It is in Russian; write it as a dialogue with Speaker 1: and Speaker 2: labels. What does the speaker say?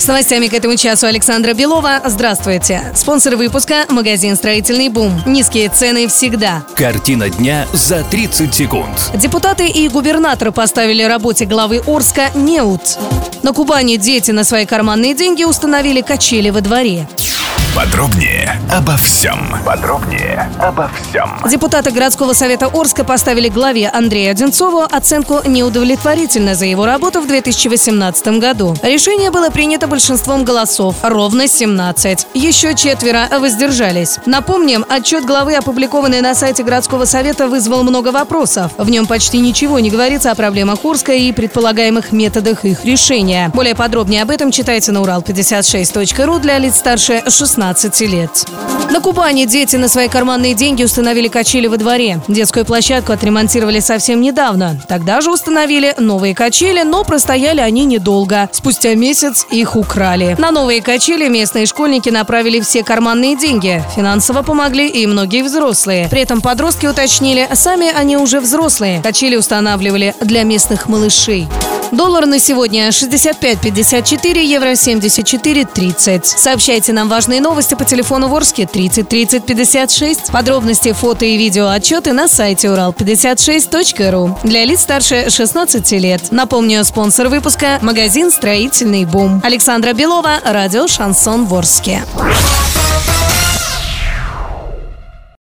Speaker 1: С новостями к этому часу Александра Белова. Здравствуйте. Спонсор выпуска – магазин «Строительный бум». Низкие цены всегда.
Speaker 2: Картина дня за 30 секунд.
Speaker 1: Депутаты и губернатор поставили работе главы Орска неуд. На Кубани дети на свои карманные деньги установили качели во дворе.
Speaker 3: Подробнее обо всем. Подробнее обо всем.
Speaker 1: Депутаты городского совета Орска поставили главе Андрею Одинцову оценку неудовлетворительно за его работу в 2018 году. Решение было принято большинством голосов, ровно 17. Еще четверо воздержались. Напомним, отчет главы, опубликованный на сайте городского совета, вызвал много вопросов. В нем почти ничего не говорится о проблемах Орска и предполагаемых методах их решения. Более подробнее об этом читайте на урал56.ру для лиц старше 16 лет. На Кубани дети на свои карманные деньги установили качели во дворе. Детскую площадку отремонтировали совсем недавно. Тогда же установили новые качели, но простояли они недолго. Спустя месяц их украли. На новые качели местные школьники направили все карманные деньги. Финансово помогли и многие взрослые. При этом подростки уточнили, сами они уже взрослые. Качели устанавливали для местных малышей. Доллар на сегодня 65.54, евро 74.30. Сообщайте нам важные новости по телефону Ворске 30 30 56. Подробности, фото и видео отчеты на сайте урал56.ру. Для лиц старше 16 лет. Напомню, спонсор выпуска – магазин «Строительный бум». Александра Белова, радио «Шансон Ворске».